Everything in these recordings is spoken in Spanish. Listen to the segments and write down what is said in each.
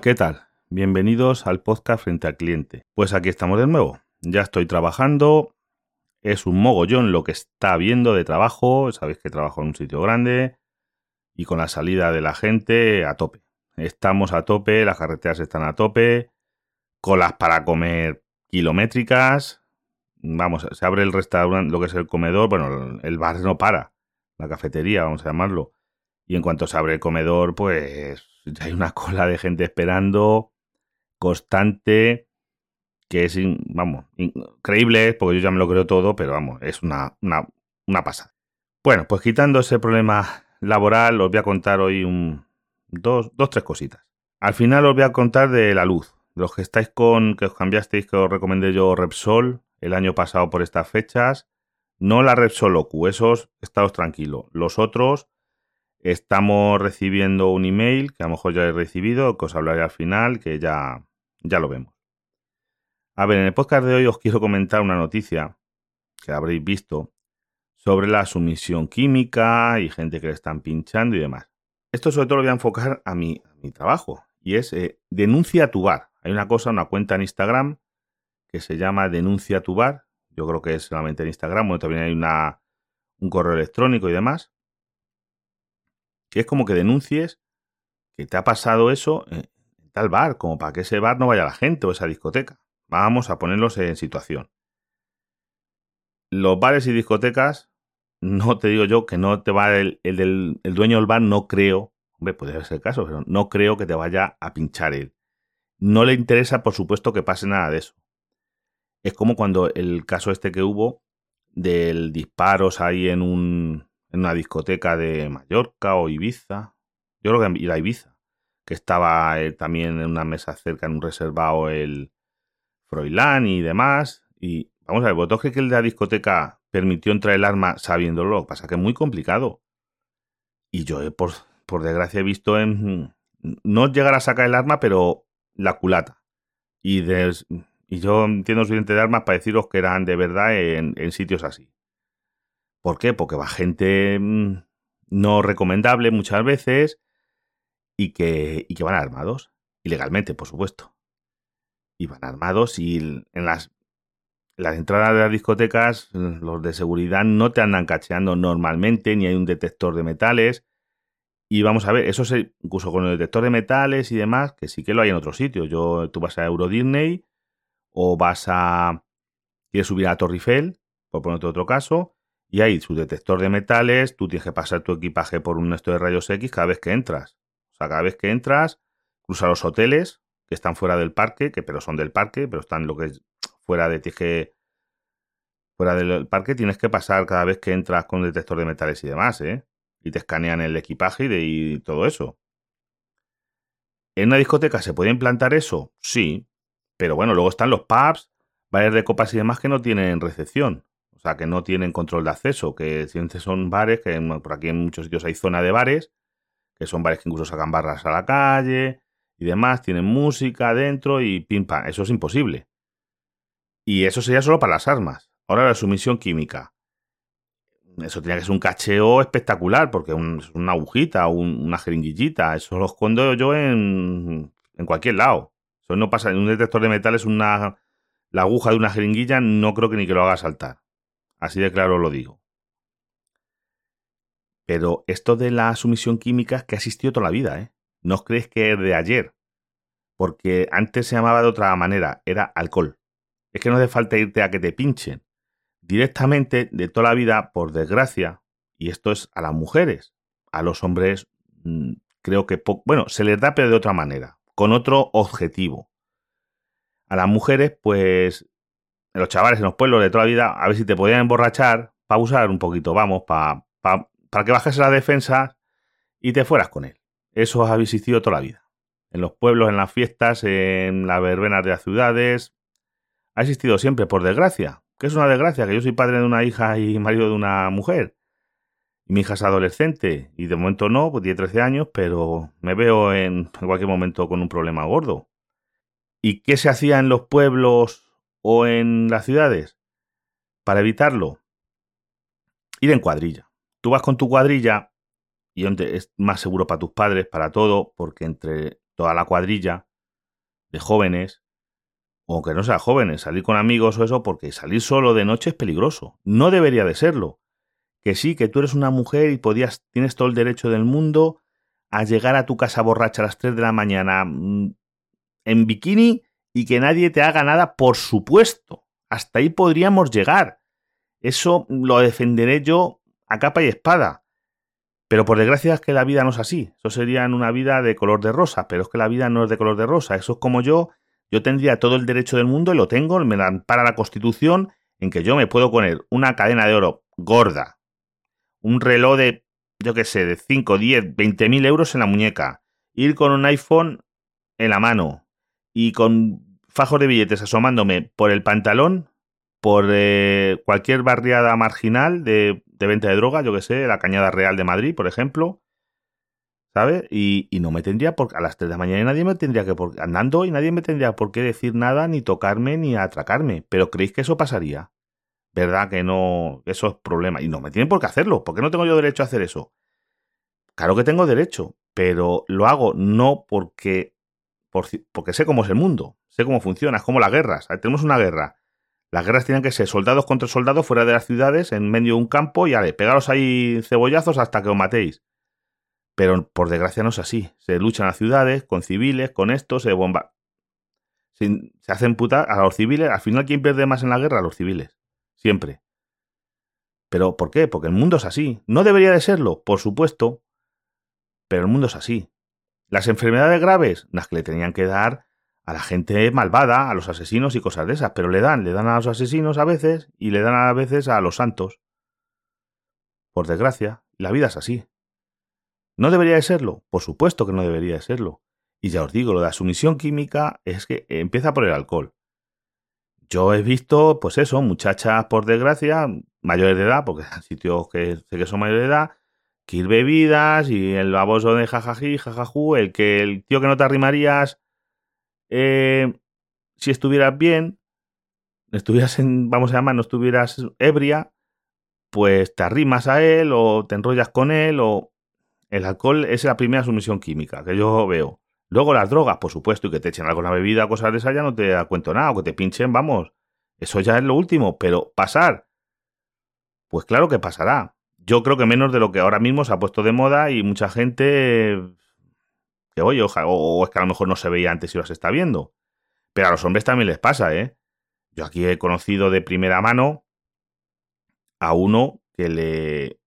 ¿Qué tal? Bienvenidos al podcast Frente al Cliente. Pues aquí estamos de nuevo. Ya estoy trabajando. Es un mogollón lo que está viendo de trabajo. Sabéis que trabajo en un sitio grande y con la salida de la gente a tope. Estamos a tope, las carreteras están a tope, colas para comer kilométricas. Vamos, se abre el restaurante, lo que es el comedor, bueno, el bar no para, la cafetería, vamos a llamarlo. Y en cuanto se abre el comedor, pues hay una cola de gente esperando, constante, que es, vamos, increíble, porque yo ya me lo creo todo, pero vamos, es una, una, una pasada. Bueno, pues quitando ese problema laboral, os voy a contar hoy un, dos, dos, tres cositas. Al final os voy a contar de la luz. Los que estáis con, que os cambiasteis, que os recomendé yo Repsol el año pasado por estas fechas. No la Repsol OQ, esos, estados tranquilos. Los otros, estamos recibiendo un email, que a lo mejor ya he recibido, que os hablaré al final, que ya, ya lo vemos. A ver, en el podcast de hoy os quiero comentar una noticia que habréis visto sobre la sumisión química y gente que le están pinchando y demás. Esto sobre todo lo voy a enfocar a mi, mi trabajo y es eh, denuncia tu bar. Hay una cosa, una cuenta en Instagram que se llama denuncia tu bar. Yo creo que es solamente en Instagram, o también hay una, un correo electrónico y demás. Que es como que denuncies que te ha pasado eso en tal bar, como para que ese bar no vaya la gente o esa discoteca. Vamos a ponerlos en situación. Los bares y discotecas no te digo yo que no te va el, el, el dueño del bar, no creo, hombre, puede ser el caso, pero no creo que te vaya a pinchar él. No le interesa, por supuesto, que pase nada de eso. Es como cuando el caso este que hubo del disparos ahí en, un, en una discoteca de Mallorca o Ibiza. Yo creo que era Ibiza. Que estaba eh, también en una mesa cerca, en un reservado, el Froilán y demás. Y vamos a ver, ¿vosotros creéis que el de la discoteca permitió entrar el arma sabiéndolo. Lo que pasa que es muy complicado. Y yo, he, por, desgracia, he visto en. No llegar a sacar el arma, pero la culata. Y, y yo entiendo suficiente de armas para deciros que eran de verdad en, sitios así. ¿Por qué? Porque va gente mm, no recomendable muchas veces y que, y que van armados. Ilegalmente, por supuesto. Y van armados y en las las entradas de las discotecas, los de seguridad no te andan cacheando normalmente, ni hay un detector de metales. Y vamos a ver, eso se, incluso con el detector de metales y demás, que sí que lo hay en otros sitios. Yo, tú vas a Euro Disney o vas a. quieres subir a Torre Eiffel, por ponerte otro caso, y hay su detector de metales, tú tienes que pasar tu equipaje por un esto de rayos X cada vez que entras. O sea, cada vez que entras, cruza los hoteles que están fuera del parque, que pero son del parque, pero están lo que es fuera de ti que fuera del parque tienes que pasar cada vez que entras con detector de metales y demás, ¿eh? Y te escanean el equipaje y, de, y todo eso. ¿En una discoteca se puede implantar eso? Sí. Pero bueno, luego están los pubs, bares de copas y demás que no tienen recepción. O sea, que no tienen control de acceso. Que son bares, que por aquí en muchos sitios hay zona de bares, que son bares que incluso sacan barras a la calle y demás, tienen música dentro y pim pam. Eso es imposible. Y eso sería solo para las armas. Ahora la sumisión química. Eso tenía que ser un cacheo espectacular, porque es una agujita, una jeringuillita. Eso lo escondo yo en, en cualquier lado. Eso no pasa. En un detector de metales, una, la aguja de una jeringuilla, no creo que ni que lo haga saltar. Así de claro lo digo. Pero esto de la sumisión química es que ha existido toda la vida, ¿eh? No os creéis que es de ayer. Porque antes se llamaba de otra manera, era alcohol es que no hace falta irte a que te pinchen. Directamente, de toda la vida, por desgracia, y esto es a las mujeres, a los hombres, mm, creo que, bueno, se les da pero de otra manera, con otro objetivo. A las mujeres, pues, los chavales en los pueblos de toda la vida, a ver si te podían emborrachar, para usar un poquito, vamos, para, para que bajes la defensa y te fueras con él. Eso ha existido toda la vida. En los pueblos, en las fiestas, en las verbenas de las ciudades, ha existido siempre, por desgracia. Que es una desgracia, que yo soy padre de una hija y marido de una mujer. Y mi hija es adolescente, y de momento no, pues tiene 13 años, pero me veo en, cualquier momento con un problema gordo. ¿Y qué se hacía en los pueblos o en las ciudades? Para evitarlo, ir en cuadrilla. Tú vas con tu cuadrilla y es más seguro para tus padres, para todo, porque entre toda la cuadrilla de jóvenes, aunque no sea jóvenes, salir con amigos o eso, porque salir solo de noche es peligroso. No debería de serlo. Que sí, que tú eres una mujer y podías, tienes todo el derecho del mundo a llegar a tu casa borracha a las 3 de la mañana mm, en bikini y que nadie te haga nada, por supuesto. Hasta ahí podríamos llegar. Eso lo defenderé yo a capa y espada. Pero por desgracia es que la vida no es así. Eso sería una vida de color de rosa, pero es que la vida no es de color de rosa. Eso es como yo, yo tendría todo el derecho del mundo y lo tengo, me dan para la Constitución en que yo me puedo poner una cadena de oro gorda, un reloj de, yo qué sé, de 5, 10, 20 mil euros en la muñeca, ir con un iPhone en la mano y con fajos de billetes asomándome por el pantalón, por eh, cualquier barriada marginal de, venta de droga, yo que sé, la Cañada Real de Madrid, por ejemplo, ¿sabes? Y, no me tendría por a las 3 de la mañana nadie me tendría que por, andando y nadie me tendría por qué decir nada, ni tocarme, ni atracarme. Pero ¿creéis que eso pasaría? ¿Verdad que no? Eso es problema. Y no me tienen por qué hacerlo. ¿Por qué no tengo yo derecho a hacer eso? Claro que tengo derecho, pero lo hago no porque, porque sé cómo es el mundo, sé cómo funciona, es como las guerras. Tenemos una guerra las guerras tienen que ser soldados contra soldados fuera de las ciudades, en medio de un campo, y ale, pegaros ahí cebollazos hasta que os matéis. Pero por desgracia no es así. Se luchan las ciudades, con civiles, con esto, se bomba. Se, hacen puta a los civiles. Al final, ¿quién pierde más en la guerra? A los civiles. Siempre. ¿Pero por qué? Porque el mundo es así. ¿No debería de serlo? Por supuesto. Pero el mundo es así. Las enfermedades graves, las que le tenían que dar a la gente malvada, a los asesinos y cosas de esas, pero le dan, le dan a los asesinos a veces y le dan a veces a los santos. Por desgracia, la vida es así. ¿No debería de serlo? Por supuesto que no debería de serlo. Y ya os digo, lo de la sumisión química es que empieza por el alcohol. Yo he visto, pues eso, muchachas, por desgracia, mayores de edad, porque en sitios que sé que son mayores de edad, que ir bebidas y el baboso de jajají, jajajú, el que el tío que no te arrimarías eh, si estuvieras bien, estuvieras en, vamos a llamar, no estuvieras ebria, pues te arrimas a él o te enrollas con él o el alcohol es la primera sumisión química que yo veo. Luego las drogas, por supuesto, y que te echen algo en la bebida, cosas de esas ya no te cuento nada, o que te pinchen, vamos. Eso ya es lo último, pero pasar. Pues claro que pasará. Yo creo que menos de lo que ahora mismo se ha puesto de moda y mucha gente que oye, o, es que a lo mejor no se veía antes y los está viendo. Pero a los hombres también les pasa, ¿eh? Yo aquí he conocido de primera mano a uno que le.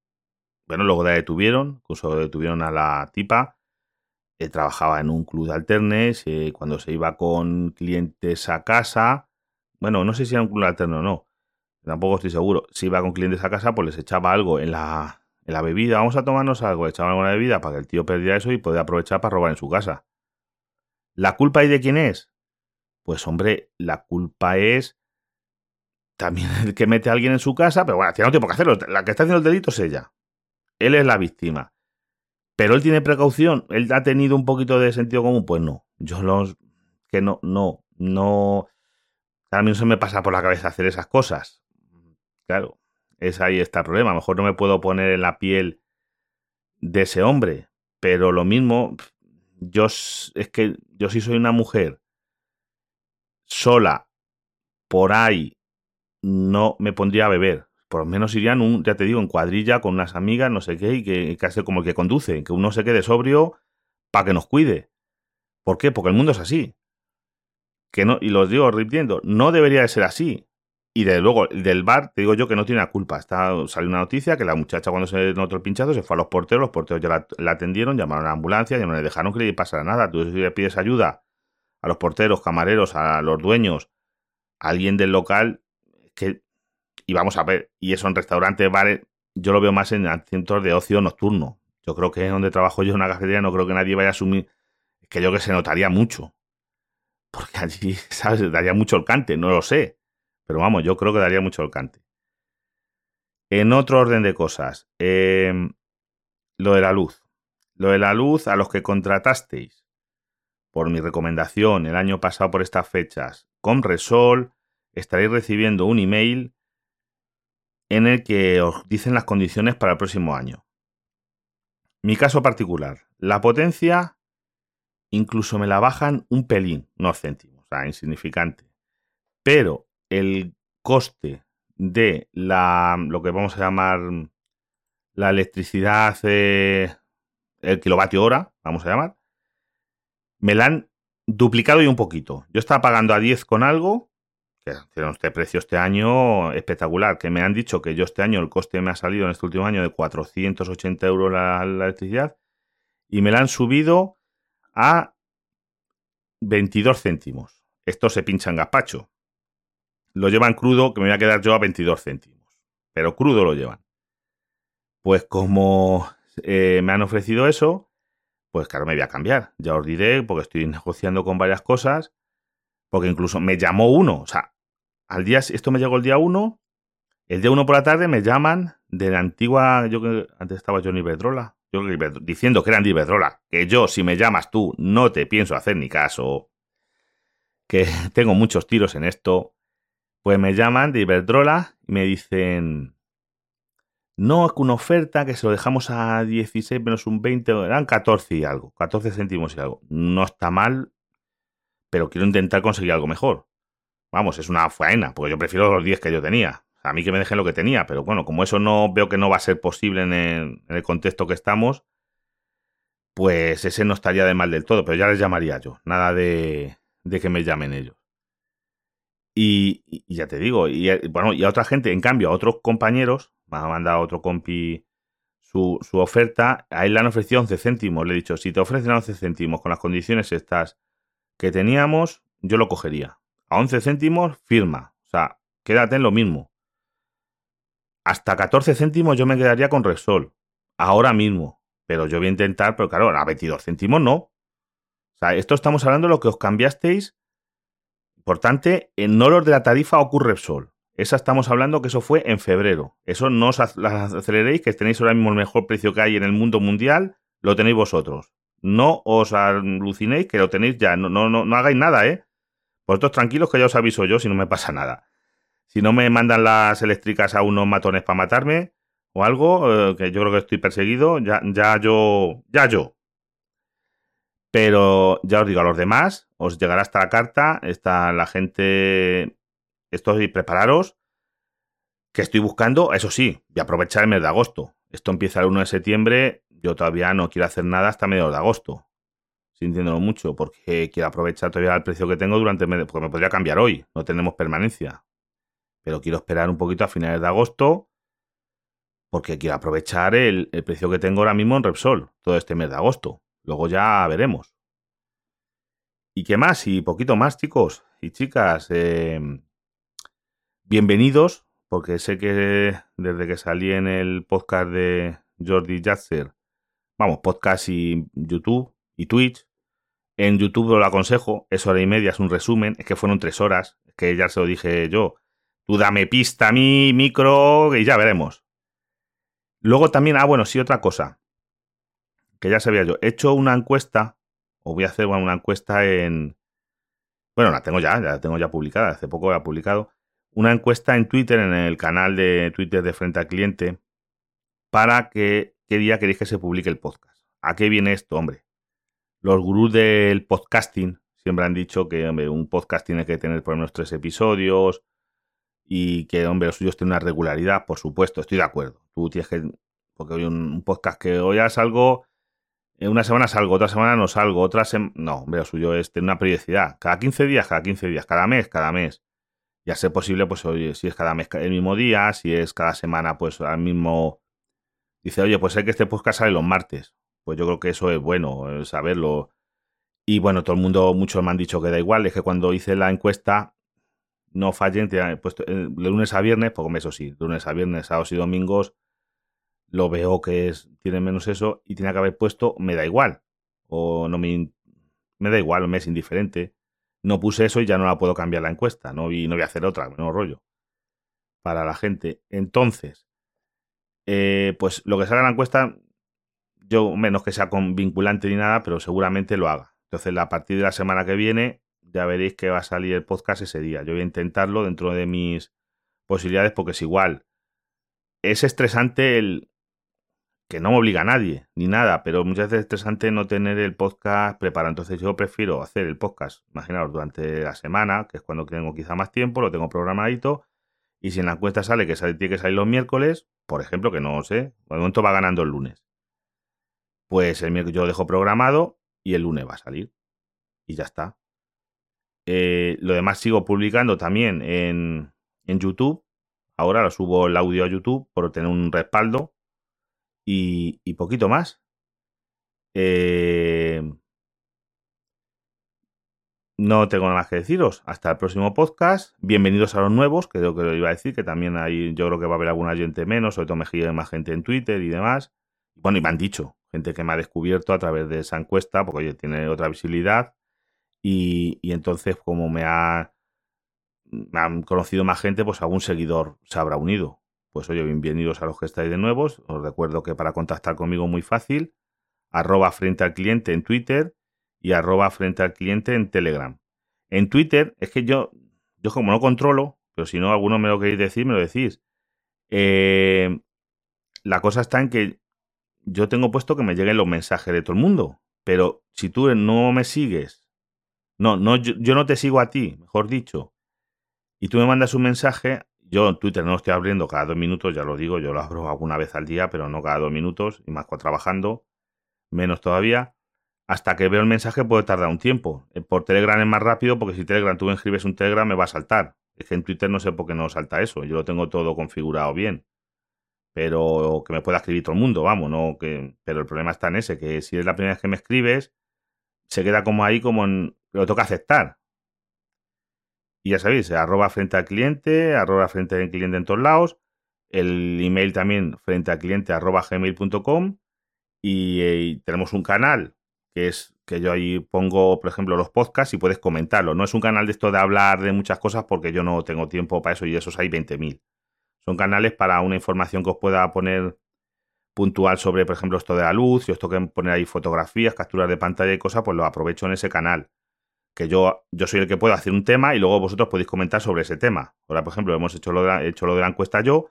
Bueno, luego la detuvieron, incluso detuvieron a la tipa. Eh, trabajaba en un club de alternes. Eh, cuando se iba con clientes a casa. Bueno, no sé si era un club de alterno o no. Tampoco estoy seguro. Si iba con clientes a casa, pues les echaba algo en la, en la bebida, vamos a tomarnos algo, echaban alguna bebida para que el tío perdiera eso y pueda aprovechar para robar en su casa. ¿La culpa ahí de quién es? Pues hombre, la culpa es también el que mete a alguien en su casa, pero bueno, tiene no tiene por qué hacerlo. La que está haciendo el delito es ella. Él es la víctima. Pero él tiene precaución, él ha tenido un poquito de sentido común, pues no. Yo los que no, no, no. A mí no se me pasa por la cabeza hacer esas cosas. Claro, es ahí está el problema. A lo mejor no me puedo poner en la piel de ese hombre, pero lo mismo, yo es que yo si soy una mujer sola por ahí, no me pondría a beber. Por lo menos iría en un, ya te digo, en cuadrilla con unas amigas, no sé qué, y que casi como el que conduce, que uno se quede sobrio para que nos cuide. ¿Por qué? Porque el mundo es así. Que no, y lo digo repitiendo, no debería de ser así. Y desde luego, del bar, te digo yo que no tiene la culpa. Está, salió una noticia que la muchacha cuando se notó el pinchazo se fue a los porteros, los porteros ya la, atendieron, llamaron a la ambulancia, ya no le dejaron que le pasara nada. Tú si le pides ayuda a los porteros, camareros, a los dueños, a alguien del local, que, y vamos a ver, y eso en restaurantes, bares, yo lo veo más en centros de ocio nocturno. Yo creo que es donde trabajo yo en una cafetería, no creo que nadie vaya a asumir, que yo que se notaría mucho. Porque allí, ¿sabes? Daría mucho el cante, no lo sé pero vamos, yo creo que daría mucho el cante. En otro orden de cosas, em, lo de la luz. Lo de la luz a los que contratasteis por mi recomendación el año pasado por estas fechas con Resol, estaréis recibiendo un email en el que os dicen las condiciones para el próximo año. mi caso particular, la potencia incluso me la bajan un pelín, no céntimos, o sea, insignificante. Pero el coste de la, lo que vamos a llamar la electricidad, eh, el kilovatio hora, vamos a llamar, me la han duplicado y un poquito. Yo estaba pagando a 10 con algo, tiene este precio este año espectacular, que me han dicho que yo este año el coste me ha salido en este último año de 480 euros la, la electricidad y me la han subido a 22 céntimos. Esto se pincha en gazpacho. Lo llevan crudo, que me voy a quedar yo a 22 céntimos. Pero crudo lo llevan. Pues como eh, me han ofrecido eso, pues claro, me voy a cambiar. Ya os diré, porque estoy negociando con varias cosas. Porque incluso me llamó uno. O sea, al día, esto me llegó el día 1. El día 1 por la tarde me llaman de la antigua, yo que antes estaba Johnny Bedrola, yo diciendo que eran de Iberdrola, que yo si me llamas tú no te pienso hacer ni caso, que tengo muchos tiros en esto, pues me llaman de Iberdrola y me dicen, no, es una oferta que se lo dejamos a 16 menos un 20, eran 14 y algo, 14 céntimos y algo. No está mal, pero quiero intentar conseguir algo mejor. Vamos, es una faena, porque yo prefiero los 10 que yo tenía. A mí que me dejen lo que tenía, pero bueno, como eso no veo que no va a ser posible en el, contexto que estamos, pues ese no estaría de mal del todo, pero ya les llamaría yo. Nada de, de que me llamen ellos. Y, ya te digo, y, bueno, y a otra gente, en cambio, a otros compañeros, me ha mandado otro compi su, su, oferta, a él le han ofrecido 11 céntimos. Le he dicho, si te ofrecen 11 céntimos con las condiciones estas que teníamos, yo lo cogería. A 11 céntimos, firma. O sea, quédate en lo mismo. Hasta 14 céntimos yo me quedaría con Repsol. Ahora mismo. Pero yo voy a intentar, pero claro, a 22 céntimos no. O sea, esto estamos hablando de lo que os cambiasteis Importante, no los de la tarifa ocurre Repsol. Esa estamos hablando que eso fue en febrero. Eso no os aceleréis, que tenéis ahora mismo el mejor precio que hay en el mundo mundial, lo tenéis vosotros. No os alucinéis que lo tenéis ya. No, no, no, hagáis nada, ¿eh? Vosotros tranquilos que ya os aviso yo si no me pasa nada. Si no me mandan las eléctricas a unos matones para matarme o algo, eh, que yo creo que estoy perseguido, ya, ya yo, ya yo. Pero ya os digo, a los demás os llegará hasta la carta, está la gente, estoy prepararos, que estoy buscando, eso sí, a aprovechar el mes de agosto. Esto empieza el 1 de septiembre, yo todavía no quiero hacer nada hasta mediados de agosto, sintiéndolo mucho, porque quiero aprovechar todavía el precio que tengo durante mes, porque me podría cambiar hoy, no tenemos permanencia. Pero quiero esperar un poquito a finales de agosto, porque quiero aprovechar el, el precio que tengo ahora mismo en Repsol, todo este mes de agosto. Luego ya veremos. ¿Y qué más? Y poquito más, chicos y chicas. Em, bienvenidos, porque sé que desde que salí en el podcast de Jordi Jatzer, vamos, podcast y YouTube y Twitch, en YouTube lo aconsejo, es hora y media, es un resumen, es que fueron tres horas, que ya se lo dije yo. Tú dame pista a mí, micro, y ya veremos. Luego también, ah, bueno, sí, otra cosa que ya sabía yo, he hecho una encuesta, o voy a hacer una encuesta en... Bueno, la tengo ya, ya la tengo ya publicada, hace poco la he publicado. Una encuesta en Twitter, en el canal de Twitter de Frente al Cliente, para que qué día queréis que se publique el podcast. ¿A qué viene esto, hombre? Los gurús del podcasting siempre han dicho que hombre, un podcast tiene que tener por lo menos tres episodios y que, hombre, los suyos tienen una regularidad, por supuesto, estoy de acuerdo. Tú tienes que, porque hoy un, podcast que hoy es algo una semana salgo, otra semana no salgo, otra semana... No, veo suyo es tener una periodicidad. Cada 15 días, cada 15 días, cada mes, cada mes. Ya ser posible, pues oye, si es cada mes el mismo día, si es cada semana, pues al mismo... Dice, oye, pues sé que este podcast sale los martes. Pues yo creo que eso es bueno, saberlo. Y bueno, todo el mundo, muchos me han dicho que da igual, es que cuando hice la encuesta, no fallen, te puesto de lunes a viernes, pues eso sí, lunes a viernes, sábados y domingos, lo veo que es, tiene menos eso y tiene que haber puesto me da igual. O no me, me da igual, me es indiferente. No puse eso y ya no la puedo cambiar la encuesta. No, y no voy a hacer otra, no rollo. Para la gente. Entonces, eh, pues lo que salga en la encuesta, yo menos que sea con vinculante ni nada, pero seguramente lo haga. Entonces, a partir de la semana que viene, ya veréis que va a salir el podcast ese día. Yo voy a intentarlo dentro de mis posibilidades porque es igual. Es estresante el, que no me obliga a nadie, ni nada, pero muchas veces es estresante no tener el podcast preparado. Entonces yo prefiero hacer el podcast, imaginaos, durante la semana, que es cuando tengo quizá más tiempo, lo tengo programadito, y si en la encuesta sale que tiene que salir los miércoles, por ejemplo, que no sé, de momento va ganando el lunes, pues el miércoles yo lo dejo programado y el lunes va a salir. Y ya está. Eh, lo demás sigo publicando también en, en YouTube. Ahora lo subo el audio a YouTube por tener un respaldo y, poquito más. Eh, no tengo nada más que deciros. Hasta el próximo podcast. Bienvenidos a los nuevos, creo que lo iba a decir, que también hay, yo creo que va a haber alguna gente menos, sobre todo me más gente en Twitter y demás. Bueno, y me han dicho, gente que me ha descubierto a través de esa encuesta, porque oye, tiene otra visibilidad. Y, y entonces, como me ha me han conocido más gente, pues algún seguidor se habrá unido. Pues oye, bienvenidos a los que estáis de nuevos. Os recuerdo que para contactar conmigo muy fácil, arroba frente al cliente en Twitter y arroba frente al cliente en Telegram. En Twitter es que yo, yo como no controlo, pero si no alguno me lo queréis decir, me lo decís. Eh, la cosa está en que yo tengo puesto que me lleguen los mensajes de todo el mundo. Pero si tú no me sigues, no, no, yo no te sigo a ti, mejor dicho, y tú me mandas un mensaje, yo en Twitter no lo estoy abriendo cada dos minutos, ya lo digo, yo lo abro alguna vez al día, pero no cada dos minutos, y más cuando trabajando, menos todavía. Hasta que veo el mensaje puede tardar un tiempo. Eh, por Telegram es más rápido porque si Telegram tú me escribes un Telegram me va a saltar. Es que en Twitter no sé por qué no salta eso. Yo lo tengo todo configurado bien. Pero que me pueda escribir todo el mundo, vamos, no que. Pero el problema está en ese, que si es la primera vez que me escribes, se queda como ahí, como en. Lo toca aceptar. Y ya sabéis, arroba frente al cliente, arroba frente al cliente en todos lados. El email también frente al cliente arroba gmail.com. Y, eh, y, tenemos un canal que es que yo ahí pongo, por ejemplo, los podcasts y puedes comentarlo. No es un canal de esto de hablar de muchas cosas porque yo no tengo tiempo para eso y esos hay 20.000. Son canales para una información que os pueda poner puntual sobre, por ejemplo, esto de la luz, y os toque poner ahí fotografías, capturas de pantalla y cosas, pues lo aprovecho en ese canal que yo, yo soy el que puedo hacer un tema y luego vosotros podéis comentar sobre ese tema. Ahora, por ejemplo, hemos hecho lo de, hecho lo de la encuesta yo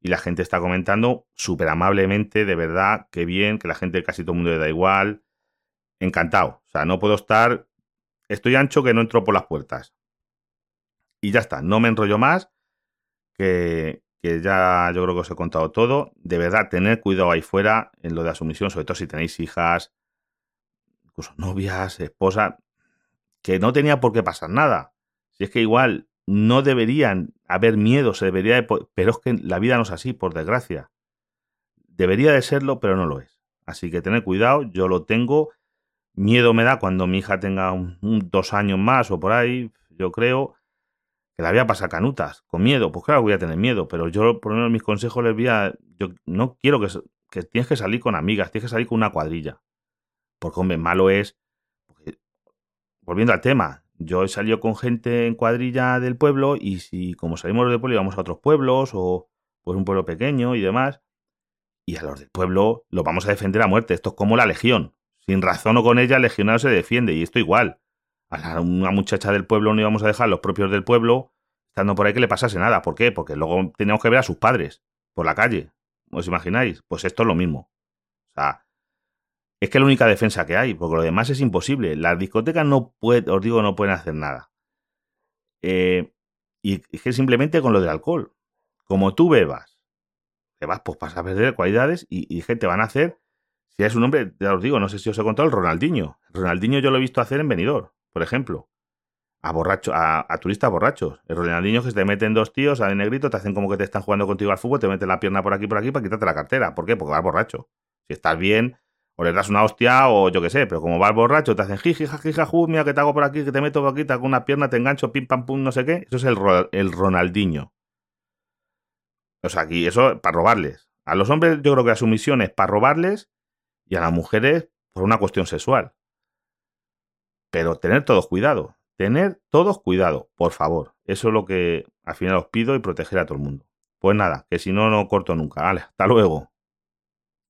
y la gente está comentando súper amablemente, de verdad, qué bien, que la gente casi todo el mundo le da igual. Encantado. O sea, no puedo estar... Estoy ancho que no entro por las puertas. Y ya está, no me enrollo más, que, que ya yo creo que os he contado todo. De verdad, tener cuidado ahí fuera en lo de la sumisión, sobre todo si tenéis hijas, incluso novias, esposas que no tenía por qué pasar nada. Si es que igual no deberían haber miedo, se debería de, pero es que la vida no es así, por desgracia. Debería de serlo, pero no lo es. Así que tener cuidado, yo lo tengo. Miedo me da cuando mi hija tenga dos años más o por ahí, yo creo que la voy a pasar canutas, con miedo. Pues claro, voy a tener miedo, pero yo por lo menos mis consejos les voy a... Yo no quiero que, que tienes que salir con amigas, tienes que salir con una cuadrilla. Porque, hombre, malo es volviendo al tema, yo he salido con gente en cuadrilla del pueblo y si como salimos del pueblo íbamos a otros pueblos o pues un pueblo pequeño y demás, y a los del pueblo los vamos a defender a muerte. Esto es como la legión. Sin razón o con ella, el legionario se defiende y esto igual. A una muchacha del pueblo no íbamos a dejar los propios del pueblo estando por ahí que le pasase nada. ¿Por qué? Porque luego teníamos que ver a sus padres por la calle. ¿Os imagináis? Pues esto es lo mismo. O sea, es que es la única defensa que hay, porque lo demás es imposible. Las discotecas no pueden, os digo, no pueden hacer nada. Eh, y es que simplemente con lo del alcohol. Como tú bebas, te vas, pues vas a perder cualidades y, y que te van a hacer. Si es un hombre, ya os digo, no sé si os he contado el Ronaldinho. Ronaldinho yo lo he visto hacer en Benidorm, por ejemplo. A borracho, a, turistas borrachos. El Ronaldinho que se te meten dos tíos a negrito, te hacen como que te están jugando contigo al fútbol, te meten la pierna por aquí por aquí para quitarte la cartera. ¿Por qué? Porque vas borracho. Si estás bien, o le das una hostia o yo qué sé, pero como vas borracho, te hacen jiji, mira que te hago por aquí, que te meto por aquí, te hago una pierna, te engancho, pim, pam, pum, no sé qué. Eso es el, el Ronaldinho. O sea, aquí, eso para robarles. A los hombres yo creo que la sumisión es para robarles y a las mujeres por una cuestión sexual. Pero tener todos cuidado. Tener todos cuidado, por favor. Eso es lo que al final os pido y proteger a todo el mundo. Pues nada, que si no, no corto nunca. Vale, hasta luego.